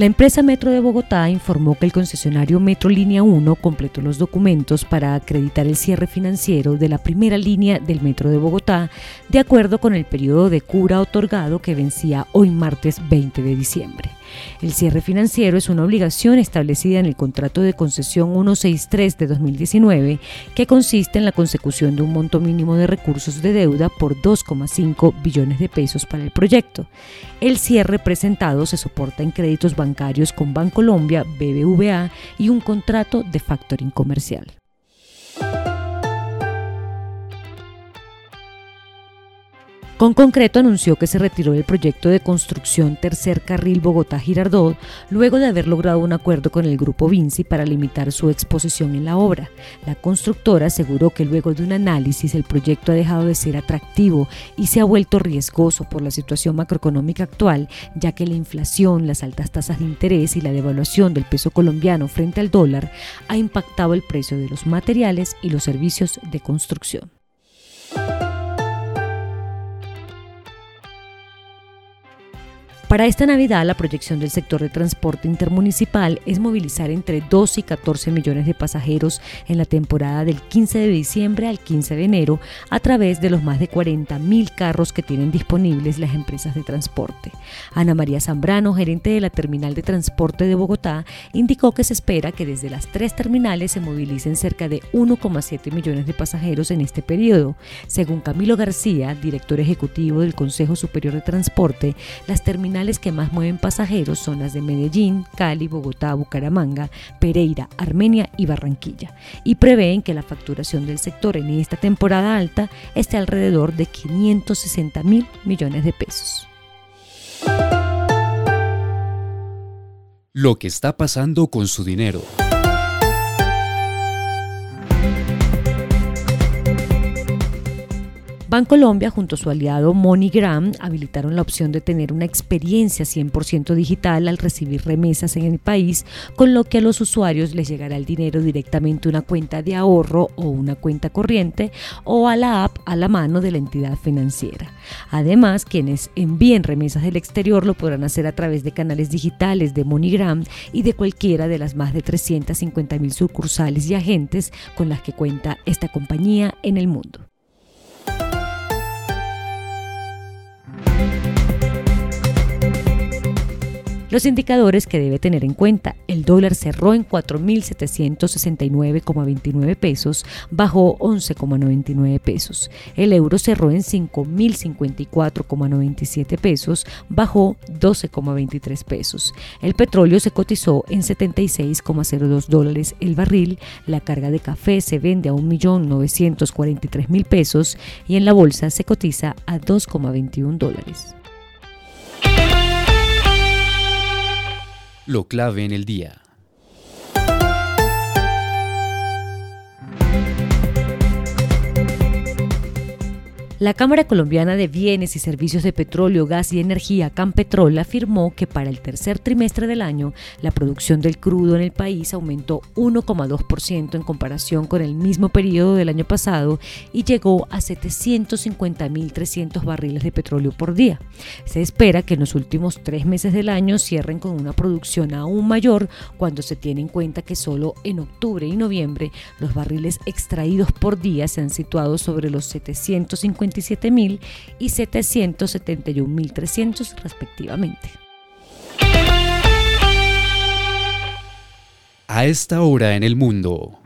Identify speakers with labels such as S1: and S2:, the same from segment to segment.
S1: La empresa Metro de Bogotá informó que el concesionario Metro Línea 1 completó los documentos para acreditar el cierre financiero de la primera línea del Metro de Bogotá de acuerdo con el periodo de cura otorgado que vencía hoy martes 20 de diciembre. El cierre financiero es una obligación establecida en el contrato de concesión 163 de 2019 que consiste en la consecución de un monto mínimo de recursos de deuda por 2,5 billones de pesos para el proyecto. El cierre presentado se soporta en créditos bancarios con Bancolombia, BBVA y un contrato de factoring comercial. Con concreto anunció que se retiró del proyecto de construcción Tercer Carril Bogotá-Girardot luego de haber logrado un acuerdo con el grupo Vinci para limitar su exposición en la obra. La constructora aseguró que luego de un análisis el proyecto ha dejado de ser atractivo y se ha vuelto riesgoso por la situación macroeconómica actual, ya que la inflación, las altas tasas de interés y la devaluación del peso colombiano frente al dólar ha impactado el precio de los materiales y los servicios de construcción. Para esta Navidad, la proyección del sector de transporte intermunicipal es movilizar entre 2 y 14 millones de pasajeros en la temporada del 15 de diciembre al 15 de enero a través de los más de 40 mil carros que tienen disponibles las empresas de transporte. Ana María Zambrano, gerente de la Terminal de Transporte de Bogotá, indicó que se espera que desde las tres terminales se movilicen cerca de 1,7 millones de pasajeros en este periodo. Según Camilo García, director ejecutivo del Consejo Superior de Transporte, las terminales que más mueven pasajeros son las de Medellín, Cali, Bogotá, Bucaramanga, Pereira, Armenia y Barranquilla, y prevén que la facturación del sector en esta temporada alta esté alrededor de 560 mil millones de pesos.
S2: Lo que está pasando con su dinero.
S1: Bancolombia junto a su aliado MoneyGram habilitaron la opción de tener una experiencia 100% digital al recibir remesas en el país, con lo que a los usuarios les llegará el dinero directamente a una cuenta de ahorro o una cuenta corriente o a la app a la mano de la entidad financiera. Además, quienes envíen remesas del exterior lo podrán hacer a través de canales digitales de MoneyGram y de cualquiera de las más de 350 mil sucursales y agentes con las que cuenta esta compañía en el mundo. Los indicadores que debe tener en cuenta. El dólar cerró en 4.769,29 pesos, bajó 11,99 pesos. El euro cerró en 5.054,97 pesos, bajó 12,23 pesos. El petróleo se cotizó en 76,02 dólares el barril. La carga de café se vende a 1.943.000 pesos y en la bolsa se cotiza a 2,21 dólares.
S2: Lo clave en el día.
S1: La Cámara Colombiana de Bienes y Servicios de Petróleo, Gas y Energía, Campetrol, afirmó que para el tercer trimestre del año la producción del crudo en el país aumentó 1,2% en comparación con el mismo periodo del año pasado y llegó a 750.300 barriles de petróleo por día. Se espera que en los últimos tres meses del año cierren con una producción aún mayor cuando se tiene en cuenta que solo en octubre y noviembre los barriles extraídos por día se han situado sobre los 750 mil y 771.300 respectivamente.
S2: A esta hora en el mundo.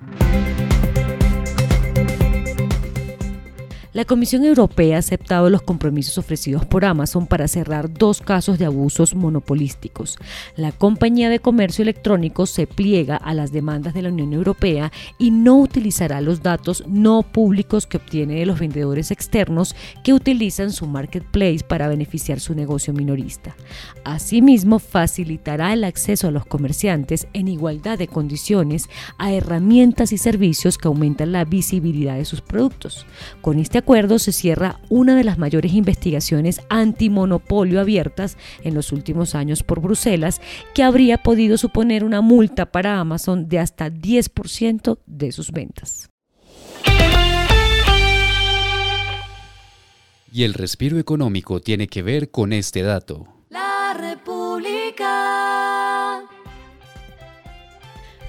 S1: La Comisión Europea ha aceptado los compromisos ofrecidos por Amazon para cerrar dos casos de abusos monopolísticos. La compañía de comercio electrónico se pliega a las demandas de la Unión Europea y no utilizará los datos no públicos que obtiene de los vendedores externos que utilizan su marketplace para beneficiar su negocio minorista. Asimismo, facilitará el acceso a los comerciantes en igualdad de condiciones a herramientas y servicios que aumentan la visibilidad de sus productos. Con este acuerdo se cierra una de las mayores investigaciones antimonopolio abiertas en los últimos años por Bruselas, que habría podido suponer una multa para Amazon de hasta 10% de sus ventas.
S2: Y el respiro económico tiene que ver con este dato.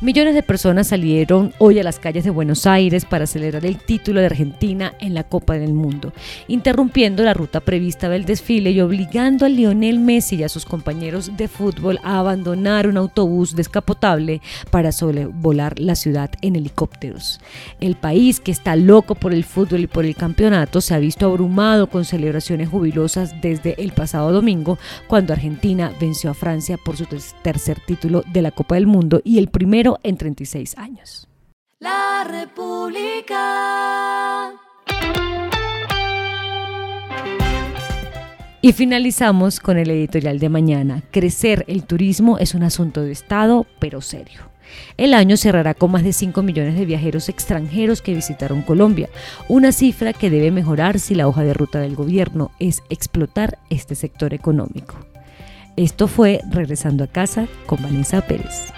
S1: Millones de personas salieron hoy a las calles de Buenos Aires para celebrar el título de Argentina en la Copa del Mundo, interrumpiendo la ruta prevista del desfile y obligando a Lionel Messi y a sus compañeros de fútbol a abandonar un autobús descapotable para sobrevolar la ciudad en helicópteros. El país, que está loco por el fútbol y por el campeonato, se ha visto abrumado con celebraciones jubilosas desde el pasado domingo, cuando Argentina venció a Francia por su tercer título de la Copa del Mundo y el primero en 36 años. La República. Y finalizamos con el editorial de mañana. Crecer el turismo es un asunto de Estado, pero serio. El año cerrará con más de 5 millones de viajeros extranjeros que visitaron Colombia, una cifra que debe mejorar si la hoja de ruta del gobierno es explotar este sector económico. Esto fue Regresando a casa con Vanessa Pérez.